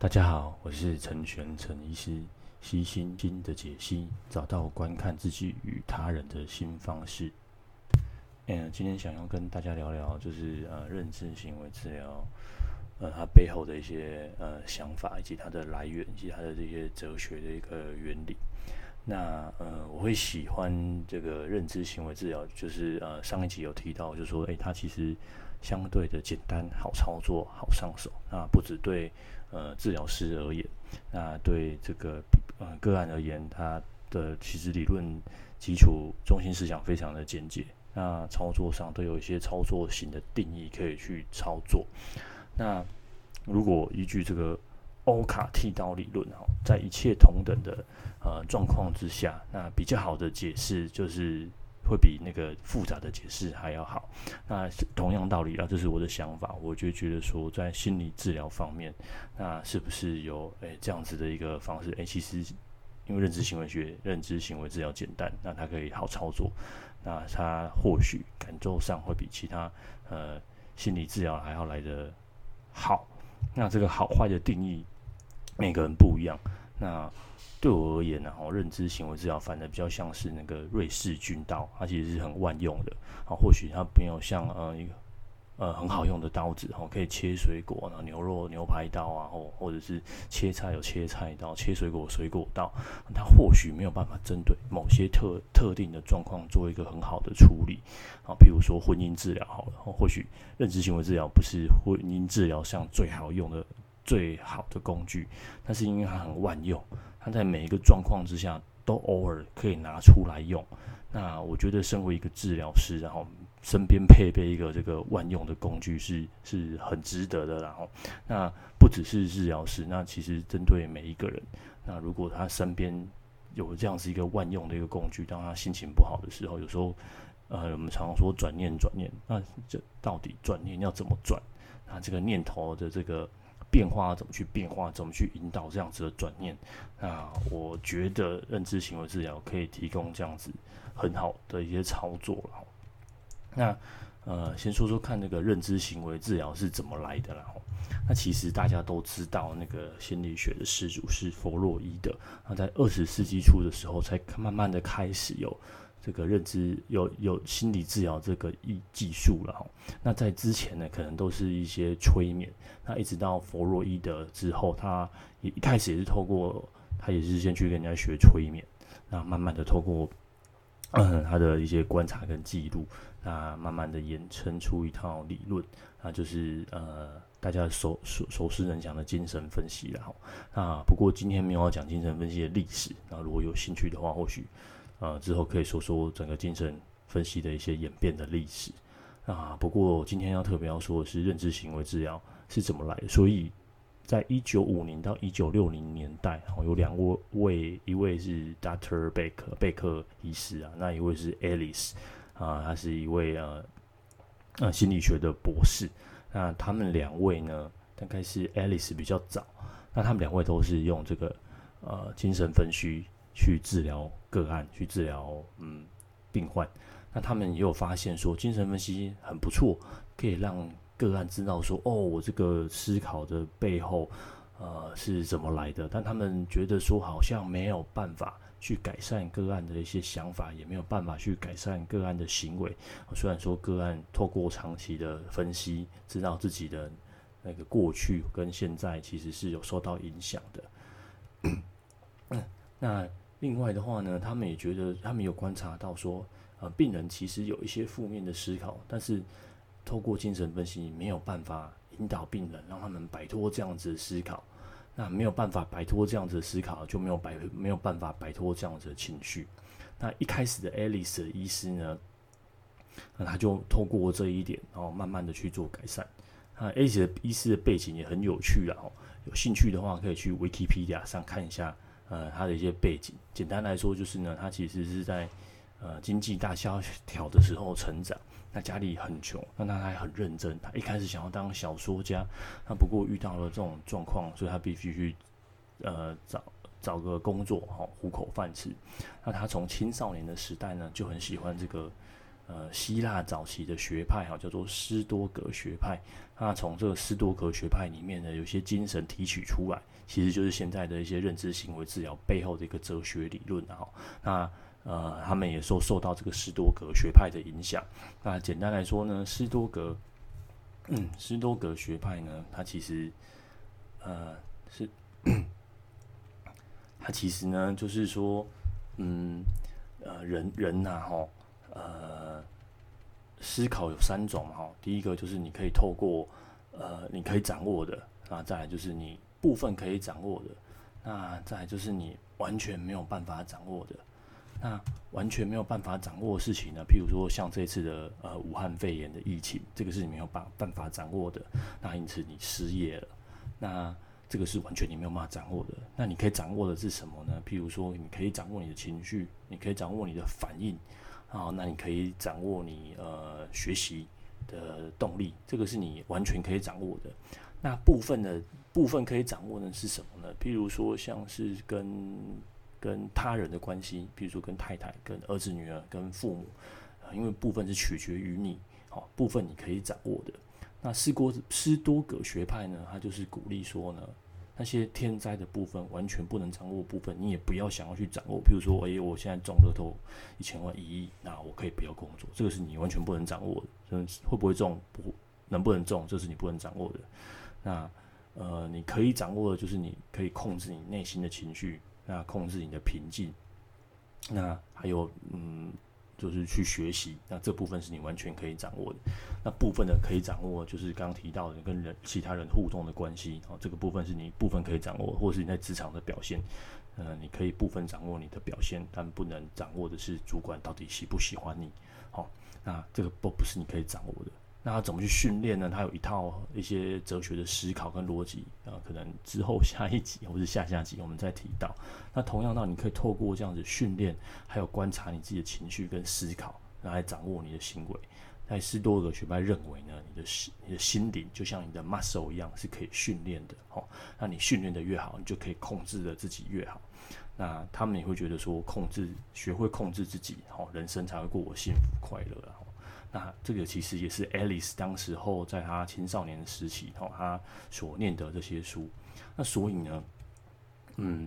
大家好，我是陈玄陈医师，悉心经的解析，找到观看自己与他人的新方式。嗯，今天想要跟大家聊聊，就是呃，认知行为治疗，呃，它背后的一些呃想法，以及它的来源，以及它的这些哲学的一个原理。那呃，我会喜欢这个认知行为治疗，就是呃，上一集有提到，就是说，诶，它其实相对的简单、好操作、好上手。那不止对。呃，治疗师而言，那对这个呃个案而言，他的其实理论基础、中心思想非常的简洁。那操作上都有一些操作型的定义可以去操作。那如果依据这个欧卡剃刀理论哈，在一切同等的呃状况之下，那比较好的解释就是。会比那个复杂的解释还要好。那同样道理啊，这是我的想法。我就觉得说，在心理治疗方面，那是不是有诶这样子的一个方式？诶，其实因为认知行为学、认知行为治疗简单，那它可以好操作。那它或许感受上会比其他呃心理治疗还要来得好。那这个好坏的定义，每个人不一样。那对我而言呢，哈，认知行为治疗反而比较像是那个瑞士军刀，它其实是很万用的。啊，或许它没有像呃一个呃很好用的刀子，哈，可以切水果，然后牛肉牛排刀啊，或或者是切菜有切菜刀，切水果水果刀，它或许没有办法针对某些特特定的状况做一个很好的处理。啊，譬如说婚姻治疗好了，或许认知行为治疗不是婚姻治疗上最好用的最好的工具，但是因为它很万用。它在每一个状况之下都偶尔可以拿出来用。那我觉得，身为一个治疗师，然后身边配备一个这个万用的工具是是很值得的。然后，那不只是治疗师，那其实针对每一个人，那如果他身边有这样子一个万用的一个工具，当他心情不好的时候，有时候，呃，我们常常说转念转念，那这到底转念要怎么转？那这个念头的这个。变化怎么去变化？怎么去引导这样子的转念？那我觉得认知行为治疗可以提供这样子很好的一些操作了。那呃，先说说看那个认知行为治疗是怎么来的了。那其实大家都知道，那个心理学的始祖是弗洛伊德。那在二十世纪初的时候，才慢慢的开始有。这个认知有有心理治疗这个技技术了哈，那在之前呢，可能都是一些催眠，那一直到弗洛伊德之后，他也一开始也是透过他也是先去跟人家学催眠，那慢慢的透过嗯他的一些观察跟记录，那慢慢的衍生出一套理论，那就是呃大家熟熟熟悉人讲的精神分析了哈，那不过今天没有要讲精神分析的历史，那如果有兴趣的话，或许。呃，之后可以说说整个精神分析的一些演变的历史啊。不过今天要特别要说的是，认知行为治疗是怎么来的。所以在一九五零到一九六零年代，哦，有两位，一位是 Dr. 贝克贝克医师啊，那一位是 Alice 啊，他是一位呃呃心理学的博士。那他们两位呢，大概是 Alice 比较早。那他们两位都是用这个呃精神分析。去治疗个案，去治疗嗯病患，那他们也有发现说，精神分析很不错，可以让个案知道说，哦，我这个思考的背后，呃是怎么来的？但他们觉得说，好像没有办法去改善个案的一些想法，也没有办法去改善个案的行为。虽然说个案透过长期的分析，知道自己的那个过去跟现在其实是有受到影响的。嗯，那。另外的话呢，他们也觉得，他们有观察到说，呃，病人其实有一些负面的思考，但是透过精神分析没有办法引导病人，让他们摆脱这样子的思考。那没有办法摆脱这样子的思考，就没有摆没有办法摆脱这样子的情绪。那一开始的 Alice 的医师呢，那他就透过这一点，然后慢慢的去做改善。那 Alice 的医师的背景也很有趣了哦，有兴趣的话可以去 Wikipedia 上看一下。呃，他的一些背景，简单来说就是呢，他其实是在呃经济大萧条的时候成长，那家里很穷，那他还很认真，他一开始想要当小说家，那不过遇到了这种状况，所以他必须去呃找找个工作，好糊口饭吃。那他从青少年的时代呢，就很喜欢这个呃希腊早期的学派哈，叫做斯多格学派。那从这个斯多格学派里面呢，有些精神提取出来，其实就是现在的一些认知行为治疗背后的一个哲学理论哈。那呃，他们也受受到这个斯多格学派的影响。那简单来说呢，斯多格，嗯，斯多格学派呢，它其实呃是，它其实呢就是说，嗯，呃，人人呐，哈，呃，思考有三种哈。第一个就是你可以透过呃，你可以掌握的，那再来就是你部分可以掌握的，那再来就是你完全没有办法掌握的。那完全没有办法掌握的事情呢？譬如说像这次的呃武汉肺炎的疫情，这个是你没有办办法掌握的。那因此你失业了，那这个是完全你没有办法掌握的。那你可以掌握的是什么呢？譬如说你可以掌握你的情绪，你可以掌握你的反应，啊，那你可以掌握你呃学习的动力，这个是你完全可以掌握的。那部分的部分可以掌握的是什么呢？譬如说像是跟跟他人的关系，比如说跟太太、跟儿子、女儿、跟父母，因为部分是取决于你，好，哦，部分你可以掌握的。那斯多斯多葛学派呢，他就是鼓励说呢，那些天灾的部分完全不能掌握的部分，你也不要想要去掌握。比如说，哎，我现在中乐透一千万、一亿，那我可以不要工作，这个是你完全不能掌握的。嗯，会不会中，不能不能中，这是你不能掌握的。那呃，你可以掌握的，就是你可以控制你内心的情绪。那控制你的平静，那还有嗯，就是去学习，那这部分是你完全可以掌握的。那部分的可以掌握，就是刚提到的跟人其他人互动的关系，哦，这个部分是你部分可以掌握，或是你在职场的表现，呃，你可以部分掌握你的表现，但不能掌握的是主管到底喜不喜欢你，好，哦，那这个不不是你可以掌握的。那他怎么去训练呢？他有一套一些哲学的思考跟逻辑啊，可能之后下一集或者下下集我们再提到。那同样，呢你可以透过这样子训练，还有观察你自己的情绪跟思考，来掌握你的行为。在斯多葛学派认为呢，你的心你的心灵就像你的 muscle 一样，是可以训练的。哦，那你训练的越好，你就可以控制的自己越好。那他们也会觉得说，控制学会控制自己，哦，人生才会过得幸福快乐啊。那这个其实也是 Alice 当时候在他青少年的时期，哦，他所念的这些书。那所以呢，嗯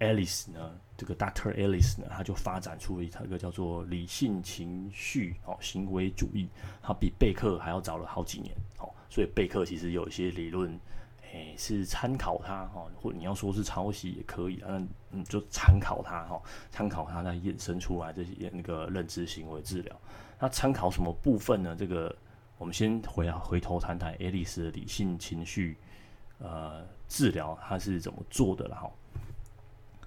，Alice 呢，这个 Dr. Alice 呢，他就发展出了一个叫做理性情绪哦行为主义，他比贝克还要早了好几年，哦，所以贝克其实有一些理论，诶，是参考他，哦，或你要说是抄袭也可以，嗯，嗯，就参考他，哈，参考他来衍生出来这些那个认知行为治疗。那参考什么部分呢？这个我们先回啊回头谈谈爱丽丝的理性情绪呃治疗，他是怎么做的了哈？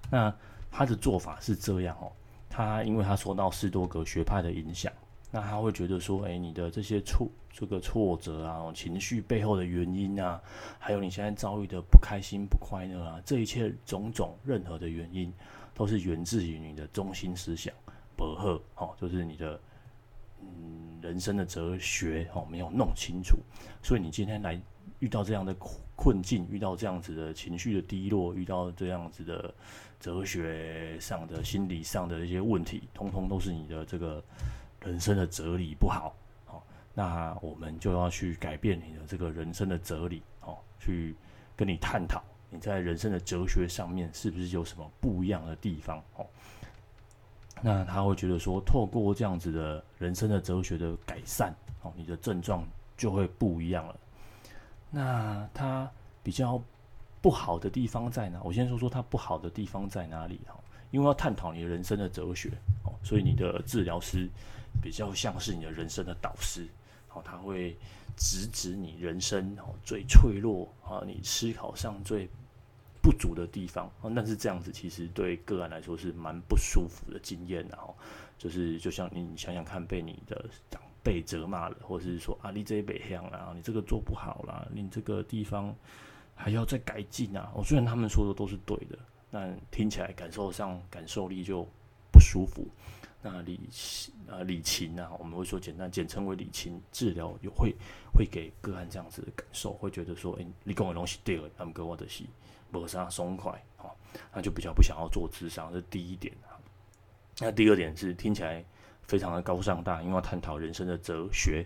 那他的做法是这样哦，他因为他受到斯多葛学派的影响，那他会觉得说，哎，你的这些挫这个挫折啊，情绪背后的原因啊，还有你现在遭遇的不开心、不快乐啊，这一切种种任何的原因，都是源自于你的中心思想薄荷哦，就是你的。嗯，人生的哲学哦，没有弄清楚，所以你今天来遇到这样的困境，遇到这样子的情绪的低落，遇到这样子的哲学上的、心理上的一些问题，通通都是你的这个人生的哲理不好。哦，那我们就要去改变你的这个人生的哲理，哦，去跟你探讨你在人生的哲学上面是不是有什么不一样的地方，哦。那他会觉得说，透过这样子的人生的哲学的改善，哦，你的症状就会不一样了。那他比较不好的地方在哪？我先说说他不好的地方在哪里哈，因为要探讨你人生的哲学，哦，所以你的治疗师比较像是你的人生的导师，哦，他会直指你人生哦最脆弱啊，你思考上最。不足的地方，但是这样子其实对个案来说是蛮不舒服的经验，然后就是就像你想想看，被你的长辈责骂了，或者是说啊，你这北向啊，你这个做不好啦，你这个地方还要再改进啊。我虽然他们说的都是对的，但听起来感受上感受力就不舒服。那理啊理情啊，我们会说简单简称为理情治疗，有会会给个案这样子的感受，会觉得说，哎、欸，你跟我东西对了，他们跟我的戏。磨砂松快哦，那就比较不想要做智商，这是第一点。那第二点是听起来非常的高尚大，因为要探讨人生的哲学。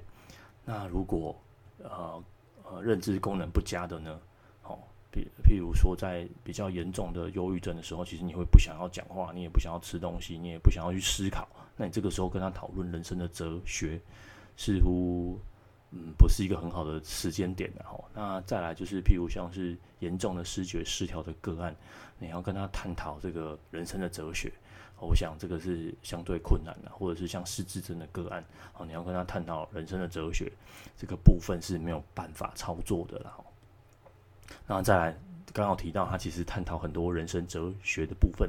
那如果呃呃认知功能不佳的呢？好、哦，譬如说在比较严重的忧郁症的时候，其实你会不想要讲话，你也不想要吃东西，你也不想要去思考。那你这个时候跟他讨论人生的哲学，似乎嗯不是一个很好的时间点的哈。那再来就是譬如像是严重的视觉失调的个案，你要跟他探讨这个人生的哲学。我想这个是相对困难的，或者是像失智症的个案，哦，你要跟他探讨人生的哲学，这个部分是没有办法操作的了。然后再来，刚好提到他其实探讨很多人生哲学的部分，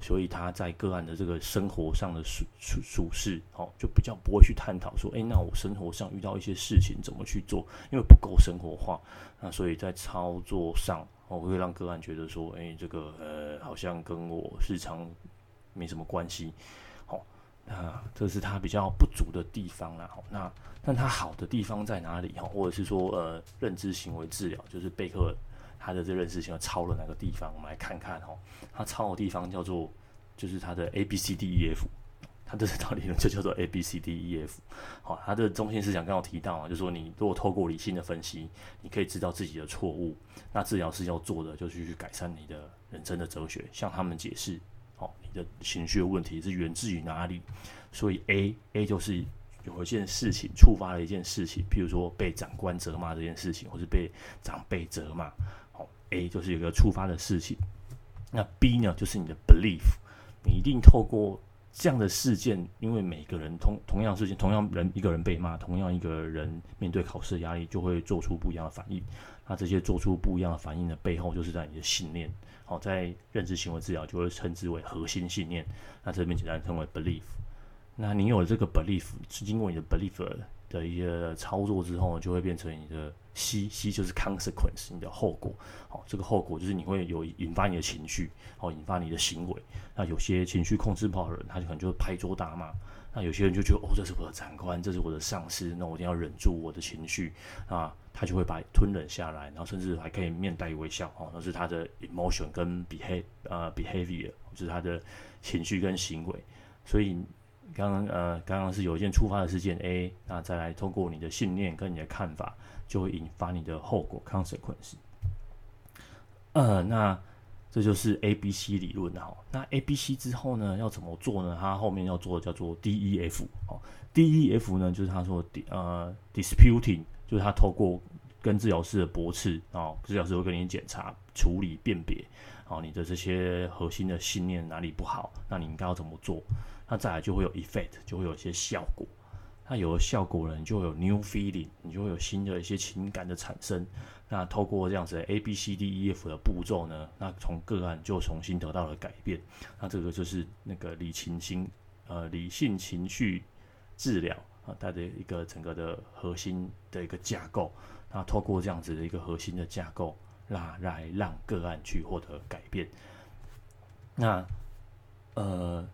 所以他在个案的这个生活上的处处处事，哦，就比较不会去探讨说，诶，那我生活上遇到一些事情怎么去做，因为不够生活化，那所以在操作上，哦，会让个案觉得说，诶，这个呃，好像跟我日常。没什么关系，好，那这是他比较不足的地方啦。好，那但他好的地方在哪里？哈，或者是说，呃，认知行为治疗就是贝克他的这认识性超了哪个地方？我们来看看哦，他超的地方叫做就是他的 A B C D E F，他这套理论就叫做 A B C D E F。好，他的中心思想刚刚提到啊，就是说你如果透过理性的分析，你可以知道自己的错误，那治疗师要做的就是去改善你的人生的哲学，向他们解释。哦，你的情绪的问题是源自于哪里？所以 A A 就是有一件事情触发了一件事情，譬如说被长官责骂这件事情，或是被长辈责骂。，A 就是一个触发的事情。那 B 呢，就是你的 belief，你一定透过这样的事件，因为每个人同同样事情，同样人一个人被骂，同样一个人面对考试的压力，就会做出不一样的反应。那这些做出不一样的反应的背后，就是在你的信念。好，在认知行为治疗就会称之为核心信念。那这边简单称为 belief。那你有了这个 belief，是经过你的 belief 的一个操作之后，就会变成你的 C，C 就是 consequence，你的后果。好，这个后果就是你会有引发你的情绪，好，引发你的行为。那有些情绪控制不好的人，他就可能就会拍桌大骂。那有些人就觉得，哦，这是我的长官，这是我的上司，那我一定要忍住我的情绪啊。他就会把吞忍下来，然后甚至还可以面带微笑哦，那是他的 emotion 跟 behave 呃 behavior，就是他的情绪跟行为。所以刚刚呃刚刚是有一件触发的事件 A，那再来通过你的信念跟你的看法，就会引发你的后果 consequence。呃，那这就是 A B C 理论哈。那 A B C 之后呢，要怎么做呢？他后面要做的叫做 D E F 哦，D E F 呢就是他说呃 disputing。就是他透过跟治疗师的驳斥，哦，治疗师会跟你检查、处理、辨别，哦，你的这些核心的信念哪里不好，那你应该要怎么做？那再来就会有 effect，就会有一些效果。那有了效果了，你就会有 new feeling，你就会有新的一些情感的产生。那透过这样子的 A B C D E F 的步骤呢，那从个案就重新得到了改变。那这个就是那个理情心呃理性情绪治疗。啊，它的一个整个的核心的一个架构，那透过这样子的一个核心的架构，那来让个案去获得改变。那呃，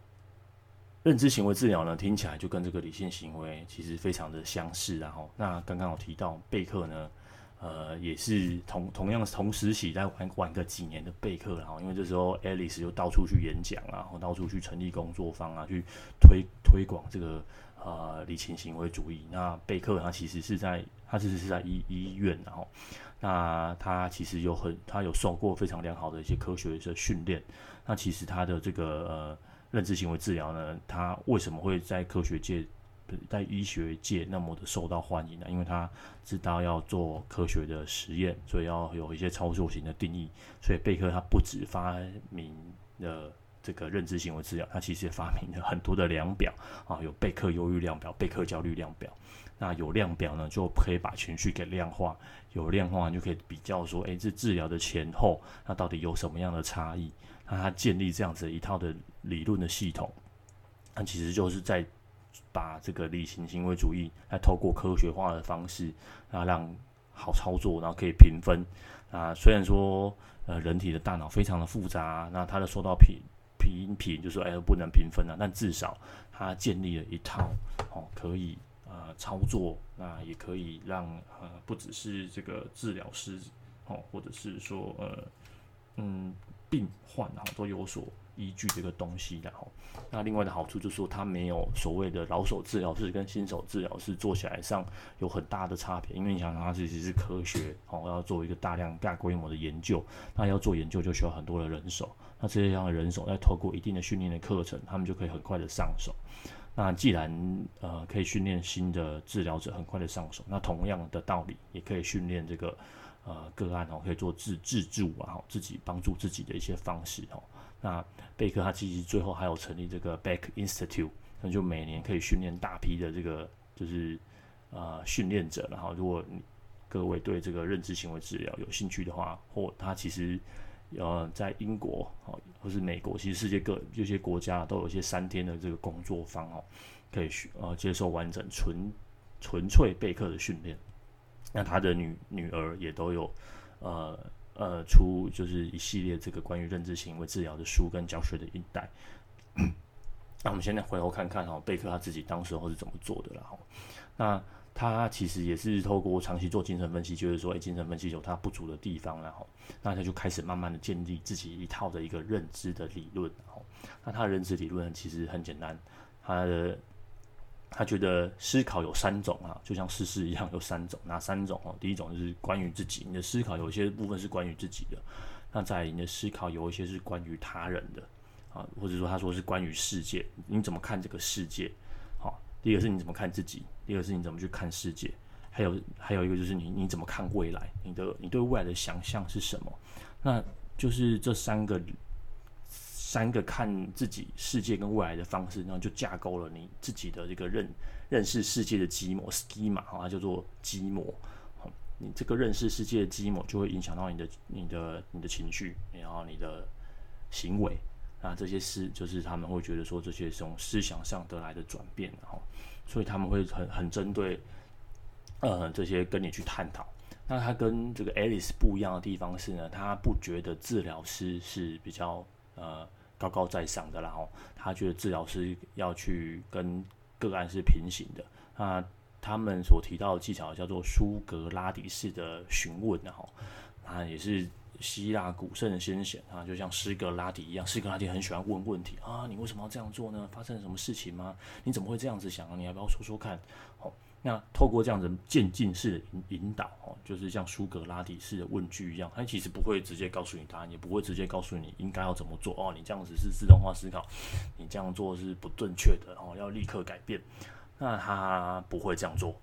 认知行为治疗呢，听起来就跟这个理性行为其实非常的相似。然后，那刚刚有提到贝克呢，呃，也是同同样同时期在玩玩个几年的贝克，然后因为这时候 Alice 又到处去演讲啊，然后到处去成立工作坊啊，去推推广这个。呃，理性行为主义。那贝克他其实是在，他其实是在医医院，然后，那他其实有很，他有受过非常良好的一些科学的训练。那其实他的这个呃认知行为治疗呢，他为什么会在科学界、在医学界那么的受到欢迎呢？因为他知道要做科学的实验，所以要有一些操作型的定义。所以贝克他不止发明了。这个认知行为治疗，它其实也发明了很多的量表啊，有贝克忧郁量表、贝克焦虑量表。那有量表呢，就可以把情绪给量化；有量化，就可以比较说，诶，这治疗的前后，那到底有什么样的差异？那他建立这样子一套的理论的系统，那其实就是在把这个理性行为主义，来透过科学化的方式，啊，让好操作，然后可以评分。啊，虽然说，呃，人体的大脑非常的复杂，那它的受到评。评评就说哎，不能评分了，但至少他建立了一套哦，可以呃操作，那也可以让呃不只是这个治疗师哦，或者是说呃嗯病患啊都有所依据这个东西的哈。那另外的好处就是说，它没有所谓的老手治疗师跟新手治疗师做起来上有很大的差别，因为你想，它其实是科学哦，要做一个大量大规模的研究，那要做研究就需要很多的人手，那这些样的人手再透过一定的训练的课程，他们就可以很快的上手。那既然呃可以训练新的治疗者很快的上手，那同样的道理也可以训练这个呃个案哦，可以做自自助啊，自己帮助自己的一些方式哦。那贝克他其实最后还有成立这个 Beck Institute，那就每年可以训练大批的这个就是呃训练者。然后如果各位对这个认知行为治疗有兴趣的话，或他其实。呃，在英国哦，或是美国，其实世界各有些国家都有一些三天的这个工作坊哦，可以学呃接受完整纯纯粹贝克的训练。那他的女女儿也都有呃呃出就是一系列这个关于认知行为治疗的书跟教学的一带。那我们现在回头看看哈，贝克他自己当时候是怎么做的啦哈，那。他其实也是透过长期做精神分析，就是说，哎，精神分析有他不足的地方，然后，那他就开始慢慢的建立自己一套的一个认知的理论，然后，那他的认知理论其实很简单，他的他觉得思考有三种啊，就像事事一样有三种，哪三种哦？第一种就是关于自己，你的思考有一些部分是关于自己的，那在你的思考有一些是关于他人的啊，或者说他说是关于世界，你怎么看这个世界？好第一个是你怎么看自己，第二个是你怎么去看世界，还有还有一个就是你你怎么看未来，你的你对未来的想象是什么？那就是这三个三个看自己世界跟未来的方式，然后就架构了你自己的这个认认识世界的基模 schema，它叫做基模。你这个认识世界的基模就会影响到你的你的你的情绪，然后你的行为。那这些思就是他们会觉得说，这些是从思想上得来的转变，然后，所以他们会很很针对，呃，这些跟你去探讨。那他跟这个 Alice 不一样的地方是呢，他不觉得治疗师是比较呃高高在上的，然后他觉得治疗师要去跟个案是平行的。那他们所提到的技巧叫做苏格拉底式的询问，然后，啊也是。希腊古圣先贤啊，就像苏格拉底一样，苏格拉底很喜欢问问题啊，你为什么要这样做呢？发生了什么事情吗？你怎么会这样子想？你要不要说说看？哦，那透过这样子渐进式的引引导，就是像苏格拉底式的问句一样，他其实不会直接告诉你答案，也不会直接告诉你应该要怎么做。哦，你这样子是自动化思考，你这样做是不正确的，哦，要立刻改变。那他不会这样做，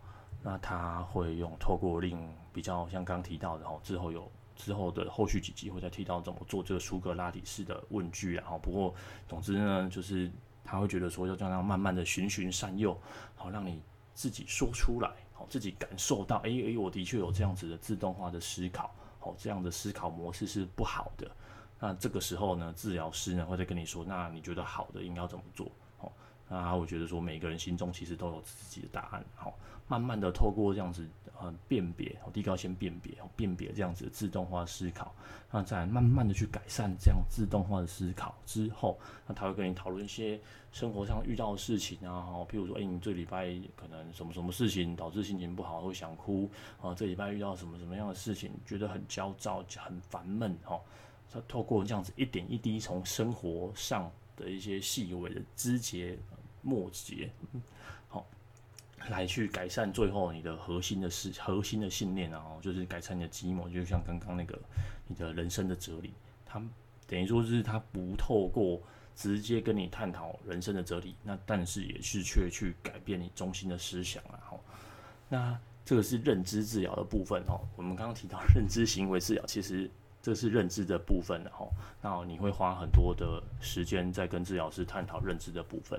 那他会用透过令比较像刚提到的，哦，之后有。之后的后续几集会再提到怎么做这个苏格拉底式的问句，然后不过总之呢，就是他会觉得说要这样慢慢的循循善诱，好让你自己说出来，自己感受到，哎哎，我的确有这样子的自动化的思考，哦这样的思考模式是不好的。那这个时候呢，治疗师呢会再跟你说，那你觉得好的应该怎么做？好，那他会觉得说每个人心中其实都有自己的答案，好。慢慢的透过这样子呃辨别，第一个要先辨别，辨别这样子的自动化思考，那再慢慢的去改善这样自动化的思考之后，那他会跟你讨论一些生活上遇到的事情啊，哈，譬如说，哎、你这礼拜可能什么什么事情导致心情不好，会想哭啊，这礼拜遇到什么什么样的事情，觉得很焦躁、很烦闷，哈，他透过这样子一点一滴从生活上的一些细微的枝节末节，好。来去改善最后你的核心的事、核心的信念，然后就是改善你的基模，就像刚刚那个你的人生的哲理，他等于说是他不透过直接跟你探讨人生的哲理，那但是也是却去改变你中心的思想，然后那这个是认知治疗的部分哦。我们刚刚提到认知行为治疗，其实这是认知的部分，然后那你会花很多的时间在跟治疗师探讨认知的部分。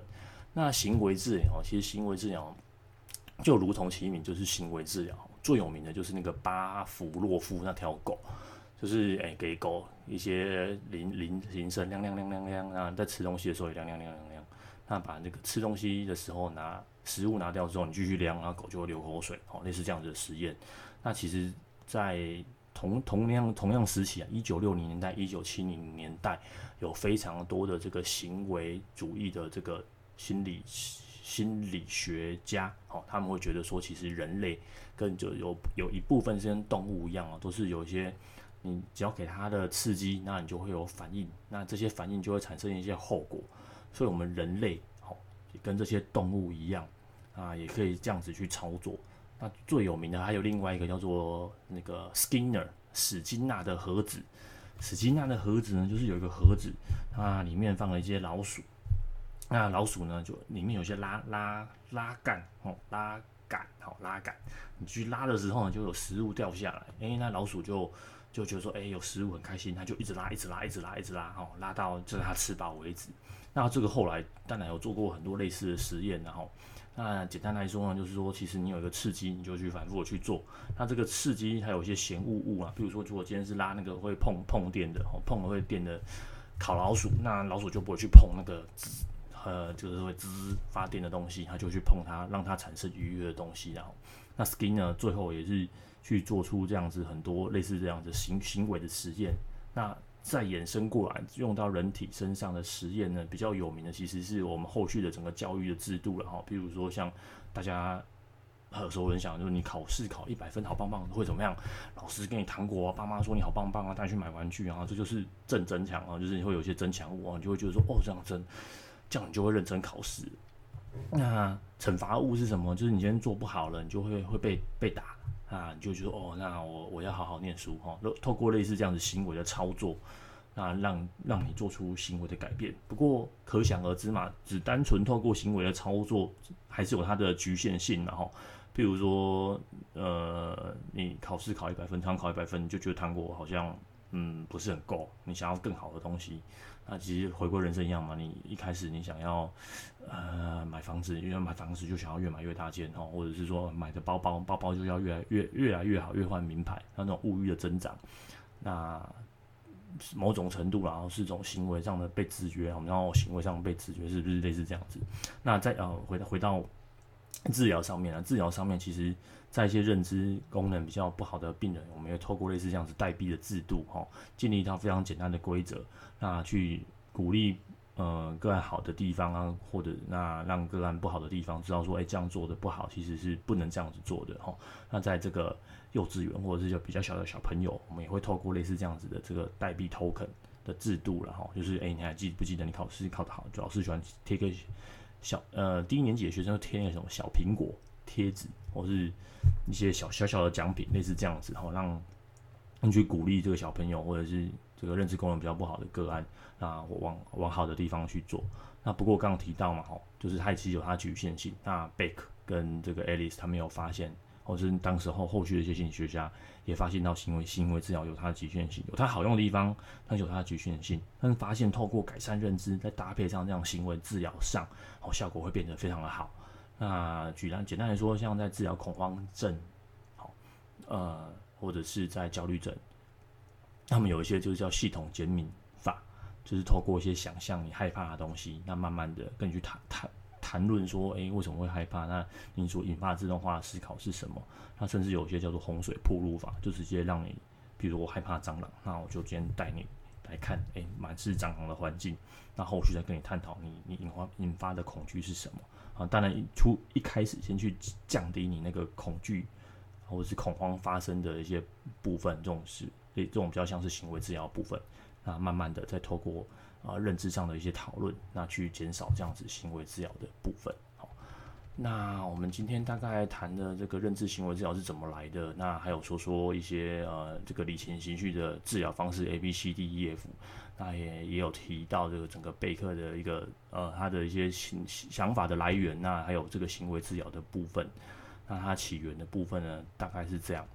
那行为治疗，其实行为治疗。就如同其名，就是行为治疗。最有名的就是那个巴甫洛夫那条狗，就是诶、给狗一些铃铃铃声，亮亮亮亮亮，那在吃东西的时候也亮亮亮亮亮。那把那个吃东西的时候拿食物拿掉之后，你继续亮，然后狗就会流口水，哦，类似这样子的实验。那其实，在同同样同样时期啊，一九六零年代、一九七零年代，有非常多的这个行为主义的这个心理。心理学家，哦，他们会觉得说，其实人类跟就有有一部分是跟动物一样啊，都是有一些你只要给它的刺激，那你就会有反应，那这些反应就会产生一些后果。所以，我们人类好，也跟这些动物一样啊，也可以这样子去操作。那最有名的还有另外一个叫做那个 Skinner 史金纳的盒子。史金纳的盒子呢，就是有一个盒子，它里面放了一些老鼠。那老鼠呢，就里面有些拉拉拉杆哦，拉杆好拉杆，你去拉的时候呢，就有食物掉下来。哎，那老鼠就就觉得说，哎，有食物很开心，它就一直拉，一直拉，一直拉，一直拉，哦，拉到就是它吃饱为止。那这个后来当然有做过很多类似的实验，然后那简单来说呢，就是说其实你有一个刺激，你就去反复的去做。那这个刺激它有一些嫌恶物啊，比如说如果今天是拉那个会碰碰电的，碰了会电的烤老鼠，那老鼠就不会去碰那个。呃，就是会滋滋发电的东西，他就去碰它，让它产生愉悦的东西。然后，那 Skin 呢，最后也是去做出这样子很多类似这样子行行为的实验。那再衍生过来用到人体身上的实验呢，比较有名的其实是我们后续的整个教育的制度了哈。比如说像大家耳熟能详，就是你考试考一百分，好棒棒，会怎么样？老师给你糖果啊，爸妈说你好棒棒啊，带去买玩具啊，这就是正增强啊，就是你会有一些增强物啊，就会觉得说哦，这样真。这样你就会认真考试。那惩罚物是什么？就是你今天做不好了，你就会会被被打啊，你就觉得哦，那我我要好好念书哈。透过类似这样子行为的操作，那让让你做出行为的改变。不过可想而知嘛，只单纯透过行为的操作，还是有它的局限性。然后，比如说，呃，你考试考一百分，常考一百分，你就觉得糖果好像嗯不是很够，你想要更好的东西。那其实回归人生一样嘛，你一开始你想要呃买房子，因为买房子就想要越买越大间哦，或者是说买的包包，包包就要越来越越来越好，越换名牌，那种物欲的增长，那某种程度然后是种行为上的被制约，然后行为上被制约是不是类似这样子？那再呃回到回到治疗上面啊，治疗上面其实在一些认知功能比较不好的病人，我们也透过类似这样子代币的制度哈，建立一套非常简单的规则。那去鼓励呃个案好的地方啊，或者那让个案不好的地方知道说，哎、这样做的不好，其实是不能这样子做的哈。那在这个幼稚园或者是就比较小的小朋友，我们也会透过类似这样子的这个代币 token 的制度，然后就是哎、你还记不记得你考试考得好，就老师喜欢贴个小呃低年级的学生贴那种小苹果贴纸，或是一些小小小的奖品，类似这样子，然后让你去鼓励这个小朋友或者是。这个认知功能比较不好的个案，啊往往好的地方去做。那不过我刚刚提到嘛，吼，就是它其实有它局限性。那贝克跟这个 Alice 他们有发现，或是当时候后续的一些心理学家也发现到行为行为治疗有它的局限性，有它好用的地方，但有它的局限性。但是发现透过改善认知，再搭配上这样行为治疗上，哦，效果会变得非常的好。那举单简单来说，像在治疗恐慌症，好，呃，或者是在焦虑症。他们有一些就是叫系统减敏法，就是透过一些想象你害怕的东西，那慢慢的跟你去谈谈谈论说，诶，为什么会害怕？那你所引发自动化的思考是什么？那甚至有些叫做洪水铺路法，就直接让你，比如我害怕蟑螂，那我就今天带你来看，诶，满是蟑螂的环境，那后续再跟你探讨你你引发引发的恐惧是什么？啊，当然出一开始先去降低你那个恐惧或者是恐慌发生的一些部分，这种事。所以这种比较像是行为治疗部分，那慢慢的再透过啊、认知上的一些讨论，那去减少这样子行为治疗的部分。好，那我们今天大概谈的这个认知行为治疗是怎么来的？那还有说说一些呃这个理前情绪的治疗方式 A B C D E F，那也也有提到这个整个贝克的一个呃他的一些想想法的来源，那还有这个行为治疗的部分，那它起源的部分呢，大概是这样。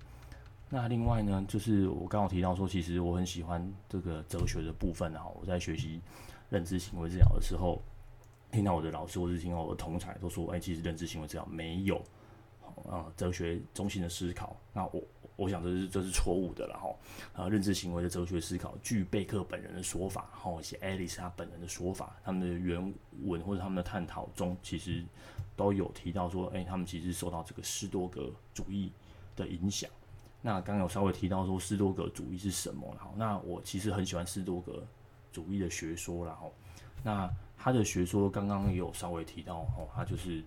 那另外呢，就是我刚好提到说，其实我很喜欢这个哲学的部分啊。我在学习认知行为治疗的时候，听到我的老师或是听到我的同侪都说，哎，其实认知行为治疗没有啊哲学中心的思考。那我我想这是这是错误的了哈。啊，认知行为的哲学思考，据贝克本人的说法，哈，一些爱丽丝他本人的说法，他们的原文或者他们的探讨中，其实都有提到说，哎，他们其实受到这个斯多格主义的影响。那刚有稍微提到说斯多格主义是什么，然后那我其实很喜欢斯多格主义的学说，然后那他的学说刚刚也有稍微提到哦，他就是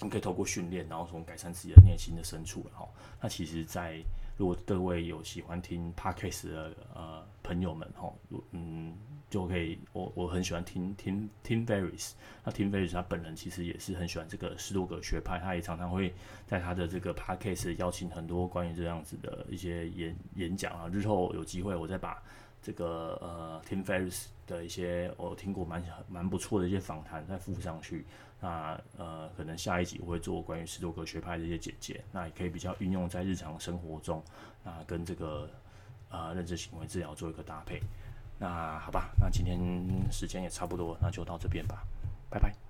你可以透过训练，然后从改善自己的内心的深处，然后那其实在如果各位有喜欢听 Podcast 的呃朋友们吼，嗯，就可以，我我很喜欢听听 Tim Ferriss，那 Tim Ferriss 他本人其实也是很喜欢这个斯多葛学派，他也常常会在他的这个 Podcast 邀请很多关于这样子的一些演演讲啊，日后有机会我再把。这个呃，Tim Ferriss 的一些我听过蛮蛮不错的一些访谈，再附上去。那呃，可能下一集我会做关于斯多葛学派的一些简介，那也可以比较运用在日常生活中，那跟这个呃认知行为治疗做一个搭配。那好吧，那今天时间也差不多，那就到这边吧，拜拜。